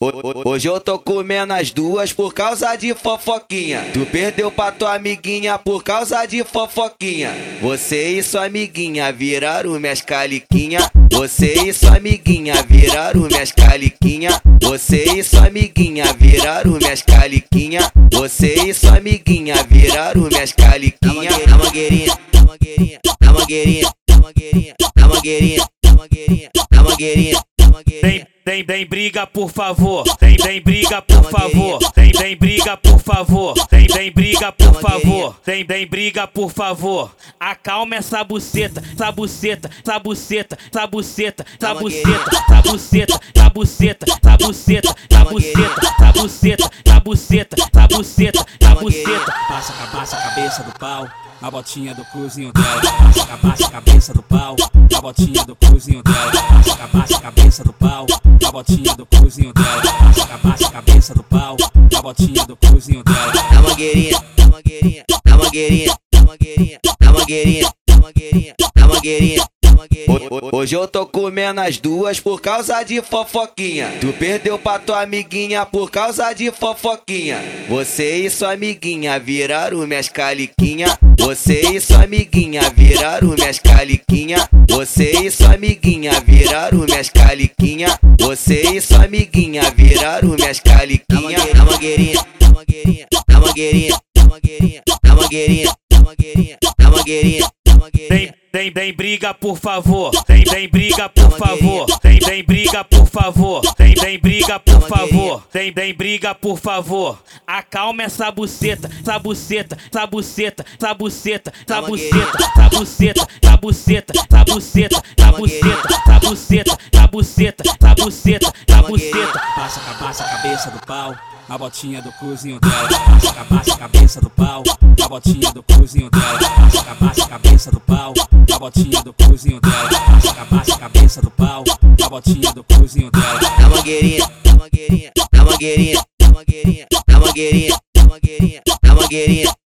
Hoje eu tô comendo as duas por causa de fofoquinha. Tu perdeu pra tua amiguinha por causa de fofoquinha. Você e sua amiguinha viraram minhas caliquinha. Você e sua amiguinha viraram minhas caliquinha. Você e sua amiguinha viraram minhas caliquinha. Você e sua amiguinha viraram minhas caliquinha. A mangueirinha, a mangueirinha, a mangueirinha, a mangueirinha, a mangueirinha, a mangueirinha, a mangueirinha. Tem, tem, briga, por favor. Tem, tem briga, por favor. Tem, tem briga, por favor. Tem, tem briga, por favor. Tem, tem briga, por favor. Acalma essa buceta, essa buceta, essa buceta, essa buceta, essa buceta, essa buceta, essa buceta, essa buceta, essa buceta, essa buceta, essa buceta, essa buceta, essa buceta. Passa, passa a cabeça do pau. A botinha do cozinho dela, passa, passa a cabeça do pau. A botinha do cozinho dela, passa, passa a cabeça do pau. A botinha do cozinho dela, passa, passa a cabeça do pau. A botinha do cozinho dela. A mangueirinha, a mangueirinha, a mangueirinha, a mangueirinha, a mangueirinha, a mangueirinha, a mangueirinha. Hoje eu tô comendo as duas por causa de fofoquinha. Tu perdeu pra tua amiguinha por causa de fofoquinha. Você e sua amiguinha viraram minhas caliquinha. Você e sua amiguinha viraram minhas caliquinha. Você e sua amiguinha viraram minhas caliquinha. Você e sua amiguinha viraram minhas caliquinha. A mangueirinha, a mangueirinha, a mangueirinha, a mangueirinha, a mangueirinha, a mangueirinha, a mangueirinha. Tem, tem briga, por favor. Tem, tem briga, por favor. Tem, tem briga, por favor. Tem, tem briga, por favor. Tem, tem briga, por favor. Acalma essa buceta, essa buceta, essa buceta, essa buceta, essa buceta, essa buceta, essa buceta, essa buceta, essa buceta, essa buceta, essa buceta, essa buceta, essa buceta. Passa, passa a cabeça do pau. A botinha do cozinho dela, passa, passa a cabeça do pau. A botinha do cozinho dela, passa, passa a cabeça do pau. A botinha do cozinho dela, a cabeça do pau. A botinha do cozinho dela. A mangueirinha, a mangueirinha, a mangueirinha, a mangueirinha, a mangueirinha, a mangueirinha, a mangueirinha.